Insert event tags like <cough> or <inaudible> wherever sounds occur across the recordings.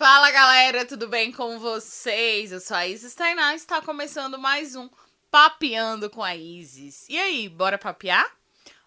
Fala galera, tudo bem com vocês? Eu sou a Isis Tainá e está começando mais um Papeando com a Isis. E aí, bora papear?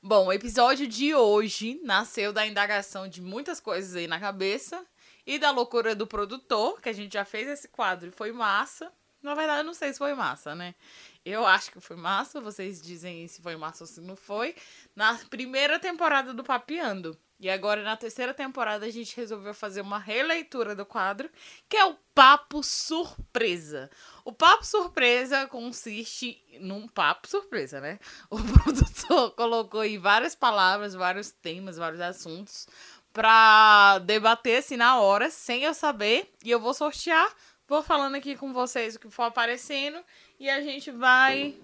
Bom, o episódio de hoje nasceu da indagação de muitas coisas aí na cabeça e da loucura do produtor, que a gente já fez esse quadro e foi massa. Na verdade, eu não sei se foi massa, né? Eu acho que foi massa, vocês dizem se foi massa ou se não foi. Na primeira temporada do Papeando. E agora, na terceira temporada, a gente resolveu fazer uma releitura do quadro, que é o Papo Surpresa. O Papo Surpresa consiste num papo surpresa, né? O <laughs> produtor colocou aí várias palavras, vários temas, vários assuntos pra debater assim na hora, sem eu saber. E eu vou sortear, vou falando aqui com vocês o que for aparecendo e a gente vai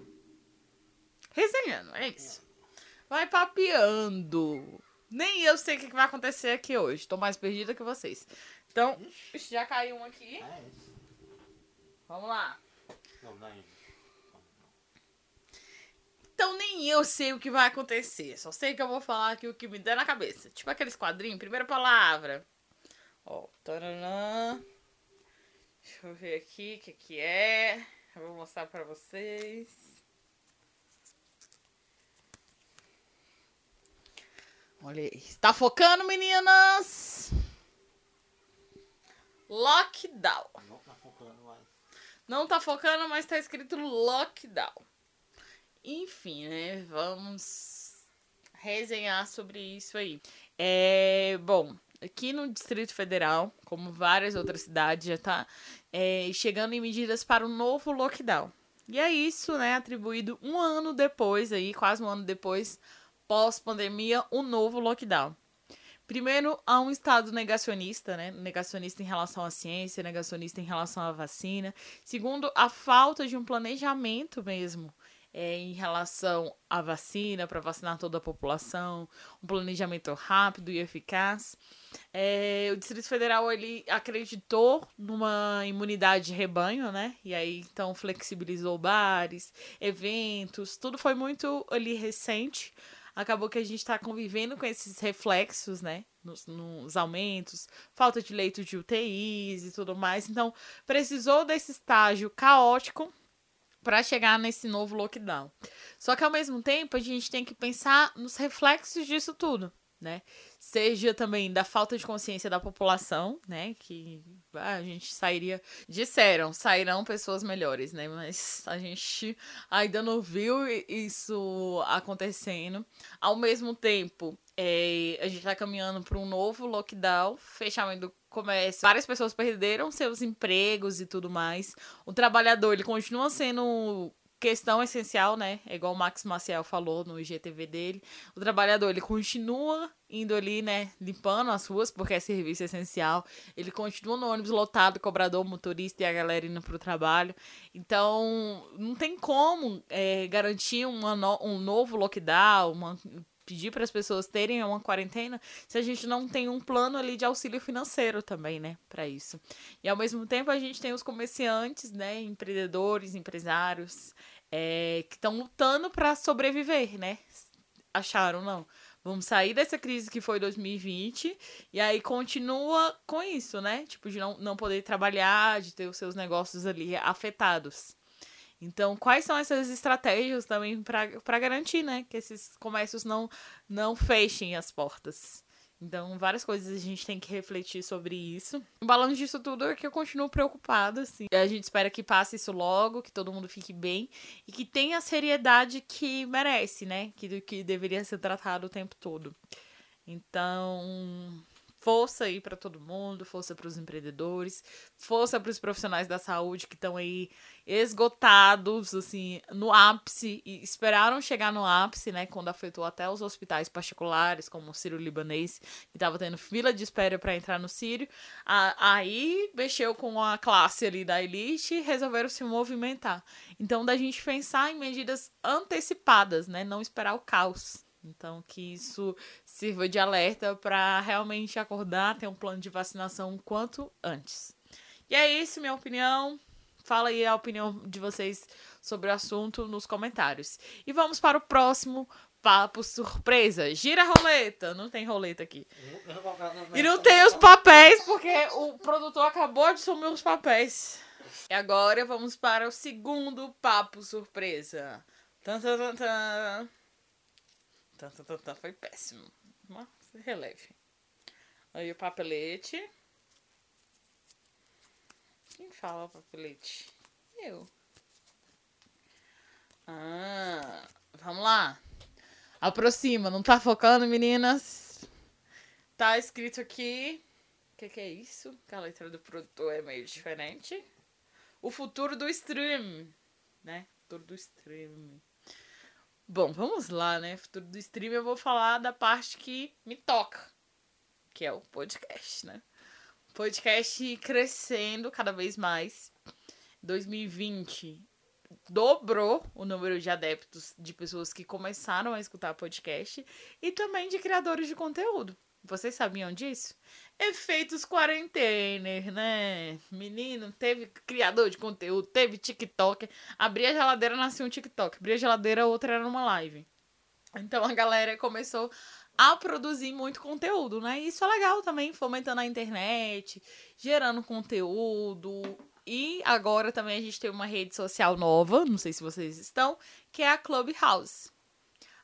resenhando, é isso. Vai papeando. Nem eu sei o que vai acontecer aqui hoje. Tô mais perdida que vocês. Então, já caiu um aqui. É isso. Vamos lá. É. Então nem eu sei o que vai acontecer. Só sei que eu vou falar aqui o que me der na cabeça. Tipo aqueles quadrinhos, primeira palavra. Ó, taranã. Deixa eu ver aqui o que, que é. Eu vou mostrar pra vocês. Olha aí. Está focando, meninas? Lockdown. Não tá focando mais. Não tá focando, mas tá escrito lockdown. Enfim, né? Vamos resenhar sobre isso aí. É, bom, aqui no Distrito Federal, como várias outras cidades, já tá é, chegando em medidas para o novo lockdown. E é isso, né? Atribuído um ano depois, aí, quase um ano depois, pós-pandemia, o novo lockdown. Primeiro, há um estado negacionista, né? Negacionista em relação à ciência, negacionista em relação à vacina. Segundo, a falta de um planejamento mesmo é, em relação à vacina, para vacinar toda a população, um planejamento rápido e eficaz. É, o Distrito Federal ele acreditou numa imunidade de rebanho, né? E aí então flexibilizou bares, eventos, tudo foi muito ali recente acabou que a gente está convivendo com esses reflexos, né? Nos, nos, aumentos, falta de leitos de UTIs e tudo mais. Então, precisou desse estágio caótico para chegar nesse novo lockdown. Só que ao mesmo tempo, a gente tem que pensar nos reflexos disso tudo, né? Seja também da falta de consciência da população, né? Que ah, a gente sairia. Disseram, sairão pessoas melhores, né? Mas a gente ainda não viu isso acontecendo. Ao mesmo tempo, é, a gente está caminhando para um novo lockdown, fechamento do comércio. Várias pessoas perderam seus empregos e tudo mais. O trabalhador, ele continua sendo questão essencial, né? É igual o Max Maciel falou no IGTV dele. O trabalhador, ele continua indo ali, né? Limpando as ruas, porque é serviço essencial. Ele continua no ônibus lotado, cobrador, motorista e a galera indo pro trabalho. Então, não tem como é, garantir no um novo lockdown, uma pedir para as pessoas terem uma quarentena se a gente não tem um plano ali de auxílio financeiro também, né, para isso. E ao mesmo tempo a gente tem os comerciantes, né, empreendedores, empresários é, que estão lutando para sobreviver, né? Acharam não? Vamos sair dessa crise que foi 2020 e aí continua com isso, né? Tipo, de não, não poder trabalhar, de ter os seus negócios ali afetados. Então, quais são essas estratégias também para garantir, né, que esses comércios não, não fechem as portas? Então, várias coisas a gente tem que refletir sobre isso. O balanço disso tudo é que eu continuo preocupada, assim. A gente espera que passe isso logo, que todo mundo fique bem e que tenha a seriedade que merece, né? Que, que deveria ser tratado o tempo todo. Então, força aí para todo mundo, força para os empreendedores, força para os profissionais da saúde que estão aí esgotados, assim, no ápice e esperaram chegar no ápice, né, quando afetou até os hospitais particulares, como o Sírio Libanês, que estava tendo fila de espera para entrar no Sírio. Aí mexeu com a classe ali da elite e resolveram se movimentar. Então, da gente pensar em medidas antecipadas, né, não esperar o caos. Então, que isso sirva de alerta para realmente acordar, ter um plano de vacinação quanto antes. E é isso, minha opinião. Fala aí a opinião de vocês sobre o assunto nos comentários. E vamos para o próximo papo surpresa. Gira a roleta. Não tem roleta aqui. E não tem os papéis, porque o produtor acabou de sumir os papéis. E agora vamos para o segundo papo surpresa. Tan, tan, tan, tan. Tan, tan, tan, tan. Foi péssimo. Mas releve. Aí o papelete. Quem fala papelete? Eu. Ah, vamos lá. Aproxima, não tá focando, meninas? Tá escrito aqui. O que, que é isso? Que a letra do produtor é meio diferente. O futuro do stream. Né? Futuro do stream. Bom, vamos lá, né? Futuro do stream eu vou falar da parte que me toca. Que é o podcast, né? Podcast crescendo cada vez mais. 2020 dobrou o número de adeptos de pessoas que começaram a escutar podcast e também de criadores de conteúdo. Vocês sabiam disso? Efeitos quarentener, né? Menino, teve criador de conteúdo, teve TikTok. Abri a geladeira, nasceu um TikTok. Abri a geladeira, outra era numa live. Então a galera começou a produzir muito conteúdo, né? E isso é legal também, fomentando a internet, gerando conteúdo. E agora também a gente tem uma rede social nova, não sei se vocês estão, que é a Clubhouse.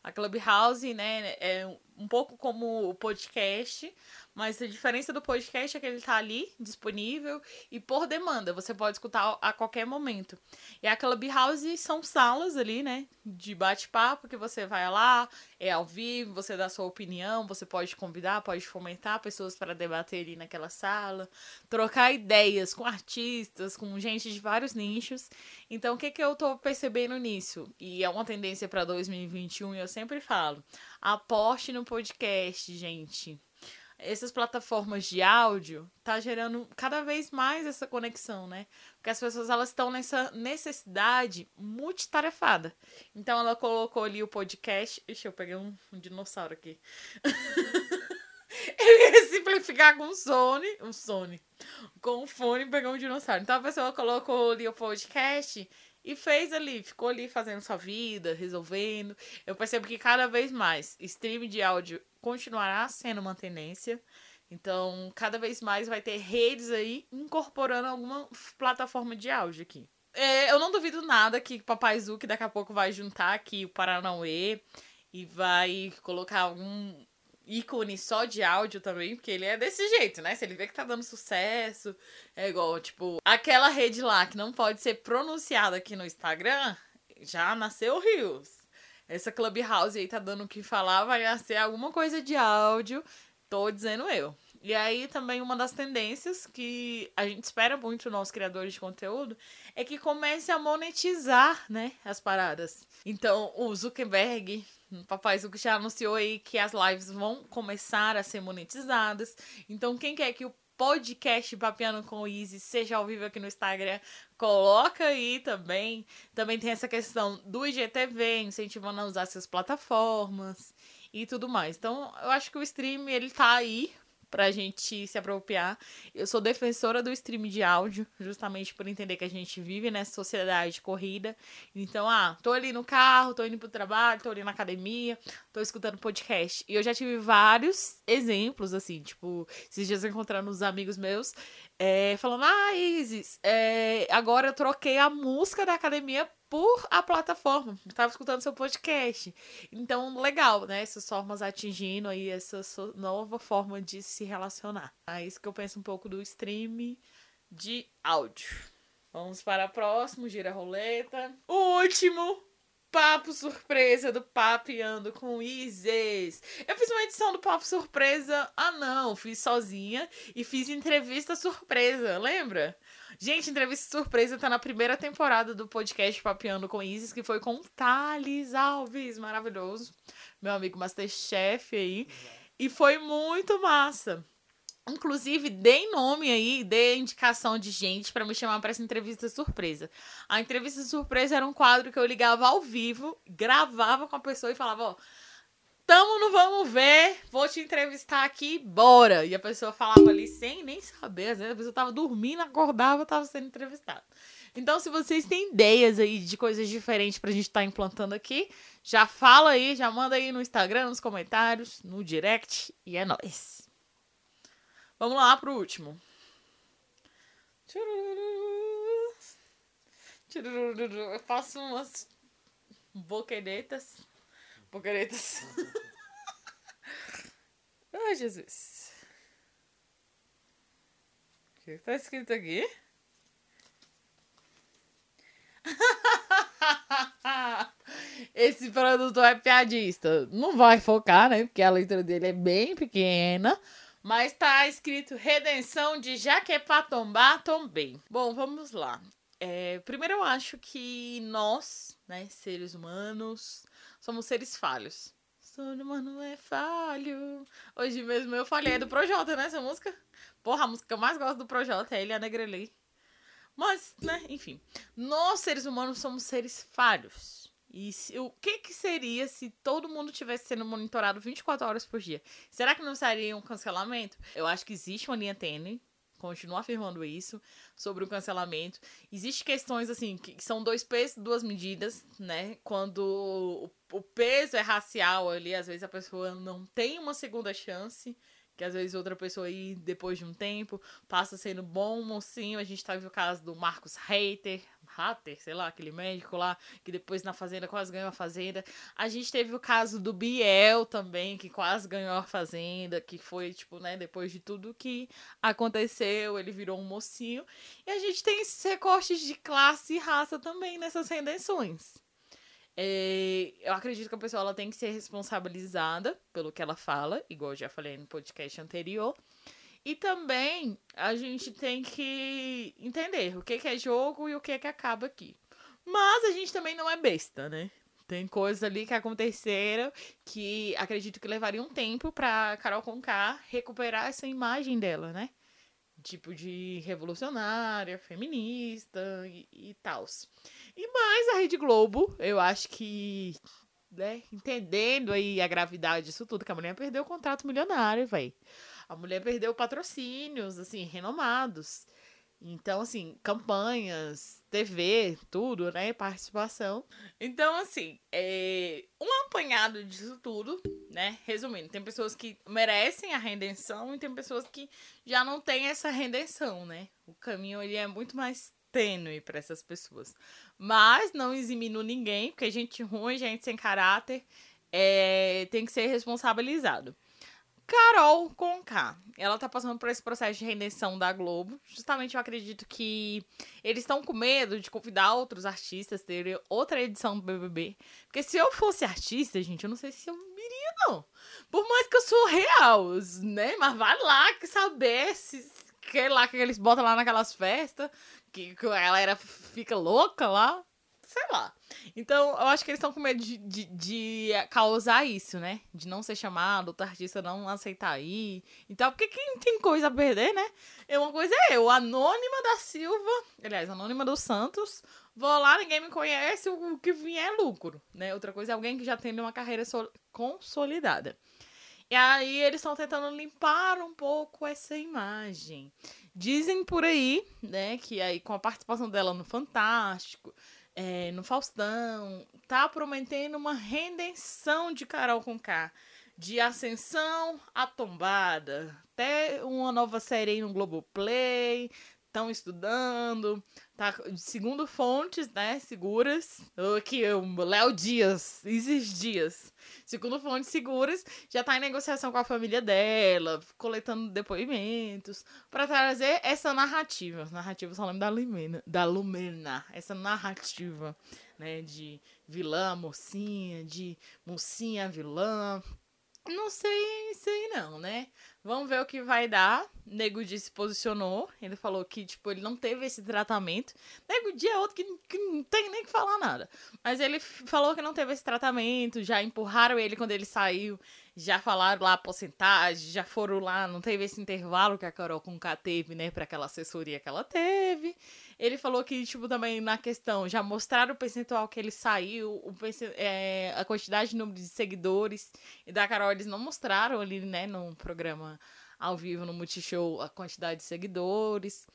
A Clubhouse, né, é um pouco como o podcast, mas a diferença do podcast é que ele tá ali, disponível, e por demanda, você pode escutar a qualquer momento. E a Clubhouse são salas ali, né, de bate-papo, que você vai lá, é ao vivo, você dá sua opinião, você pode convidar, pode fomentar pessoas para debater ali naquela sala, trocar ideias com artistas, com gente de vários nichos. Então, o que, que eu tô percebendo nisso? E é uma tendência para 2021, e eu sempre falo, aposte no podcast, gente essas plataformas de áudio tá gerando cada vez mais essa conexão, né? Porque as pessoas elas estão nessa necessidade multitarefada. Então ela colocou ali o podcast. Ixi, eu peguei um, um dinossauro aqui. <laughs> eu ia simplificar com um Sony, um Sony, com um fone e pegar um dinossauro. Então a pessoa colocou ali o podcast e fez ali, ficou ali fazendo sua vida, resolvendo. Eu percebo que cada vez mais streaming de áudio continuará sendo uma tendência. Então, cada vez mais vai ter redes aí incorporando alguma plataforma de áudio aqui. É, eu não duvido nada que Papai Zuki daqui a pouco vai juntar aqui o Paranauê e vai colocar algum ícone só de áudio também, porque ele é desse jeito, né? Se ele vê que tá dando sucesso, é igual, tipo, aquela rede lá que não pode ser pronunciada aqui no Instagram, já nasceu Rios. Essa Clubhouse aí tá dando o que falar, vai nascer alguma coisa de áudio, tô dizendo eu. E aí também uma das tendências que a gente espera muito nós criadores de conteúdo é que comece a monetizar, né, as paradas. Então, o Zuckerberg, o papai Zuckerberg já anunciou aí que as lives vão começar a ser monetizadas. Então, quem quer que o podcast Papiano com o Easy seja ao vivo aqui no Instagram, coloca aí também. Também tem essa questão do IGTV, incentivando a usar essas plataformas e tudo mais. Então, eu acho que o stream, ele tá aí pra gente se apropriar. Eu sou defensora do stream de áudio, justamente por entender que a gente vive nessa sociedade de corrida. Então, ah, tô ali no carro, tô indo pro trabalho, tô ali na academia, tô escutando podcast. E eu já tive vários exemplos, assim, tipo, esses dias encontrando uns amigos meus, é, falando, ah, Isis, é, agora eu troquei a música da academia por a plataforma. Estava escutando seu podcast. Então, legal, né? Essas formas atingindo aí essa nova forma de se relacionar. É isso que eu penso um pouco do stream de áudio. Vamos para o próximo, gira a roleta. O último papo surpresa do Papeando com Isis. Eu fiz uma edição do Papo Surpresa. Ah, não, fiz sozinha e fiz entrevista surpresa, lembra? Gente, entrevista surpresa tá na primeira temporada do podcast Papeando com Isis, que foi com Thales Alves, maravilhoso. Meu amigo Masterchef aí. E foi muito massa. Inclusive, dei nome aí, dei indicação de gente para me chamar para essa entrevista surpresa. A entrevista surpresa era um quadro que eu ligava ao vivo, gravava com a pessoa e falava, ó, tamo no vamos ver, vou te entrevistar aqui, bora. E a pessoa falava ali sem nem saber, às vezes a pessoa tava dormindo, acordava, tava sendo entrevistada. Então, se vocês têm ideias aí de coisas diferentes pra gente estar tá implantando aqui, já fala aí, já manda aí no Instagram, nos comentários, no direct, e é nóis. Vamos lá pro último. Eu faço umas boqueretas. Boqueretas. <laughs> Ai, Jesus. O que tá escrito aqui? <laughs> Esse produtor é piadista. Não vai focar, né? Porque a letra dele é bem pequena. Mas tá escrito Redenção de Jaquepatomba Tombei. Bom, vamos lá. É, primeiro eu acho que nós, né, seres humanos, somos seres falhos. Ser humano é falho. Hoje mesmo eu falei do Projota, né, essa música? Porra, a música que eu mais gosto do Projota é ele a Negrelei. Mas, né, enfim. Nós, seres humanos, somos seres falhos. E se, o que, que seria se todo mundo tivesse sendo monitorado 24 horas por dia? Será que não seria um cancelamento? Eu acho que existe uma linha tênue, continuo afirmando isso, sobre o cancelamento. Existem questões, assim, que são dois pesos, duas medidas, né? Quando o, o peso é racial ali, às vezes a pessoa não tem uma segunda chance que às vezes outra pessoa aí, depois de um tempo, passa sendo bom mocinho. A gente teve o caso do Marcos Reiter, Hatter, sei lá, aquele médico lá, que depois na Fazenda quase ganhou a Fazenda. A gente teve o caso do Biel também, que quase ganhou a Fazenda, que foi, tipo, né, depois de tudo que aconteceu, ele virou um mocinho. E a gente tem esses recortes de classe e raça também nessas redenções. É, eu acredito que a pessoa ela tem que ser responsabilizada pelo que ela fala, igual eu já falei no podcast anterior. E também a gente tem que entender o que, que é jogo e o que, que acaba aqui. Mas a gente também não é besta, né? Tem coisas ali que aconteceram que acredito que levaria um tempo pra Carol Conká recuperar essa imagem dela, né? Tipo de revolucionária, feminista e, e tal. E mais a Rede Globo, eu acho que, né, entendendo aí a gravidade disso tudo, que a mulher perdeu o contrato milionário, velho. A mulher perdeu patrocínios, assim, renomados. Então, assim, campanhas, TV, tudo, né? Participação. Então, assim, é um apanhado disso tudo, né? Resumindo, tem pessoas que merecem a redenção e tem pessoas que já não têm essa redenção, né? O caminho ele é muito mais tênue para essas pessoas. Mas não eximindo ninguém, porque gente ruim, gente sem caráter, é, tem que ser responsabilizado. Carol Conká, ela tá passando por esse processo de redenção da Globo. Justamente eu acredito que eles estão com medo de convidar outros artistas, ter outra edição do BBB. Porque se eu fosse artista, gente, eu não sei se eu iria, não. Por mais que eu sou real, né? Mas vai lá saber se, que lá que eles botam lá naquelas festas, que, que a galera fica louca lá, sei lá. Então, eu acho que eles estão com medo de, de, de, causar isso, né? De não ser chamado, outro artista não aceitar ir. Então, porque quem tem coisa a perder, né? E uma coisa é eu, Anônima da Silva, aliás, Anônima dos Santos, vou lá, ninguém me conhece, o que vier é lucro, né? Outra coisa é alguém que já tem uma carreira consolidada. E aí eles estão tentando limpar um pouco essa imagem. Dizem por aí, né, que aí com a participação dela no Fantástico, é, no Faustão, tá prometendo uma redenção de Carol com K. De ascensão à tombada. Até uma nova série aí no Globoplay estão estudando, tá? Segundo fontes, né, seguras, aqui eu, Léo Dias, Isis Dias, segundo fontes seguras, já tá em negociação com a família dela, coletando depoimentos, para trazer essa narrativa, narrativa só lembro da Lumena, da Lumena, essa narrativa, né, de vilã, mocinha, de mocinha, vilã, não sei, sei não, né? Vamos ver o que vai dar. Nego Di se posicionou. Ele falou que, tipo, ele não teve esse tratamento. Nego Di é outro que, que não tem nem que falar nada. Mas ele falou que não teve esse tratamento. Já empurraram ele quando ele saiu. Já falaram lá a porcentagem. Já foram lá. Não teve esse intervalo que a Carol com K teve, né? Pra aquela assessoria que ela teve. Ele falou que, tipo, também na questão, já mostraram o percentual que ele saiu, o é, a quantidade de número de seguidores. E da Carol, eles não mostraram ali, né, no programa ao vivo, no Multishow, a quantidade de seguidores.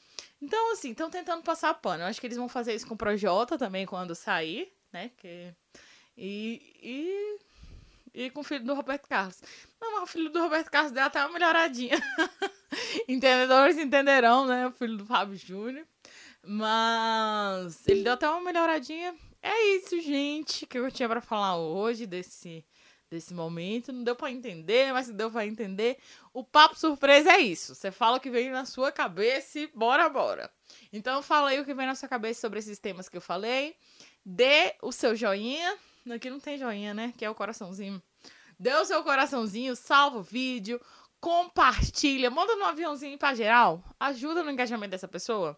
Então, assim, estão tentando passar pano. Eu acho que eles vão fazer isso com o Projota também quando sair, né? Que... E, e e com o filho do Roberto Carlos. Não, mas o filho do Roberto Carlos deu até uma melhoradinha. <laughs> Entendedores entenderão, né? O filho do Fábio Júnior. Mas ele deu até uma melhoradinha. É isso, gente, que eu tinha para falar hoje desse desse momento. Não deu para entender, mas se deu para entender, o papo surpresa é isso. Você fala o que vem na sua cabeça e bora, bora. Então fala aí o que vem na sua cabeça sobre esses temas que eu falei. Dê o seu joinha. Aqui não tem joinha, né? Que é o coraçãozinho. Dê o seu coraçãozinho, salva o vídeo, compartilha, manda no aviãozinho pra geral. Ajuda no engajamento dessa pessoa.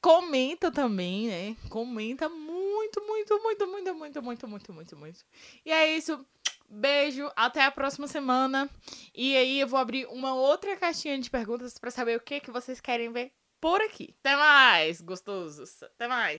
Comenta também, né? Comenta muito, muito, muito, muito, muito, muito, muito, muito, muito. E é isso. Beijo, até a próxima semana. E aí eu vou abrir uma outra caixinha de perguntas para saber o que que vocês querem ver por aqui. Até mais, gostosos. Até mais.